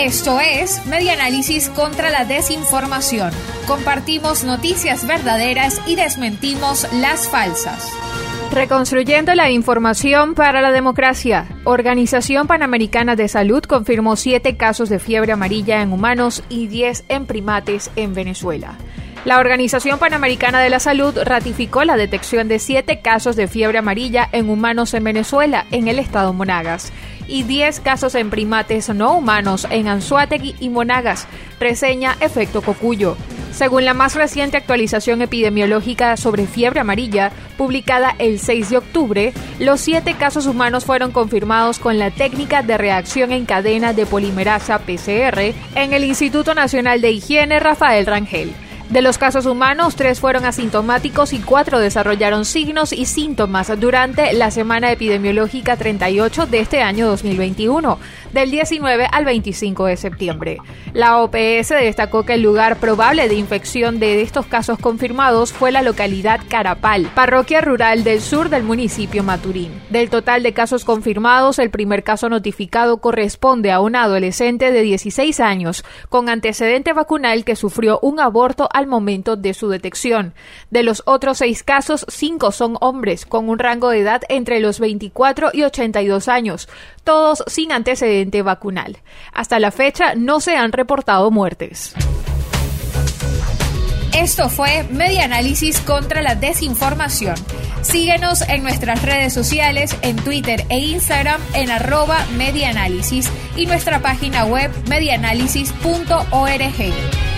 Esto es Media Análisis contra la Desinformación. Compartimos noticias verdaderas y desmentimos las falsas. Reconstruyendo la información para la democracia. Organización Panamericana de Salud confirmó siete casos de fiebre amarilla en humanos y 10 en primates en Venezuela. La Organización Panamericana de la Salud ratificó la detección de siete casos de fiebre amarilla en humanos en Venezuela, en el estado Monagas, y 10 casos en primates no humanos en Anzuategui y Monagas, reseña Efecto Cocuyo. Según la más reciente actualización epidemiológica sobre fiebre amarilla, publicada el 6 de octubre, los siete casos humanos fueron confirmados con la técnica de reacción en cadena de polimerasa PCR en el Instituto Nacional de Higiene Rafael Rangel. De los casos humanos, tres fueron asintomáticos y cuatro desarrollaron signos y síntomas durante la semana epidemiológica 38 de este año 2021, del 19 al 25 de septiembre. La OPS destacó que el lugar probable de infección de estos casos confirmados fue la localidad Carapal, parroquia rural del sur del municipio Maturín. Del total de casos confirmados, el primer caso notificado corresponde a un adolescente de 16 años con antecedente vacunal que sufrió un aborto al momento de su detección. De los otros seis casos, cinco son hombres con un rango de edad entre los 24 y 82 años, todos sin antecedente vacunal. Hasta la fecha no se han reportado muertes. Esto fue Media Análisis contra la Desinformación. Síguenos en nuestras redes sociales, en Twitter e Instagram en arroba y nuestra página web medianálisis.org.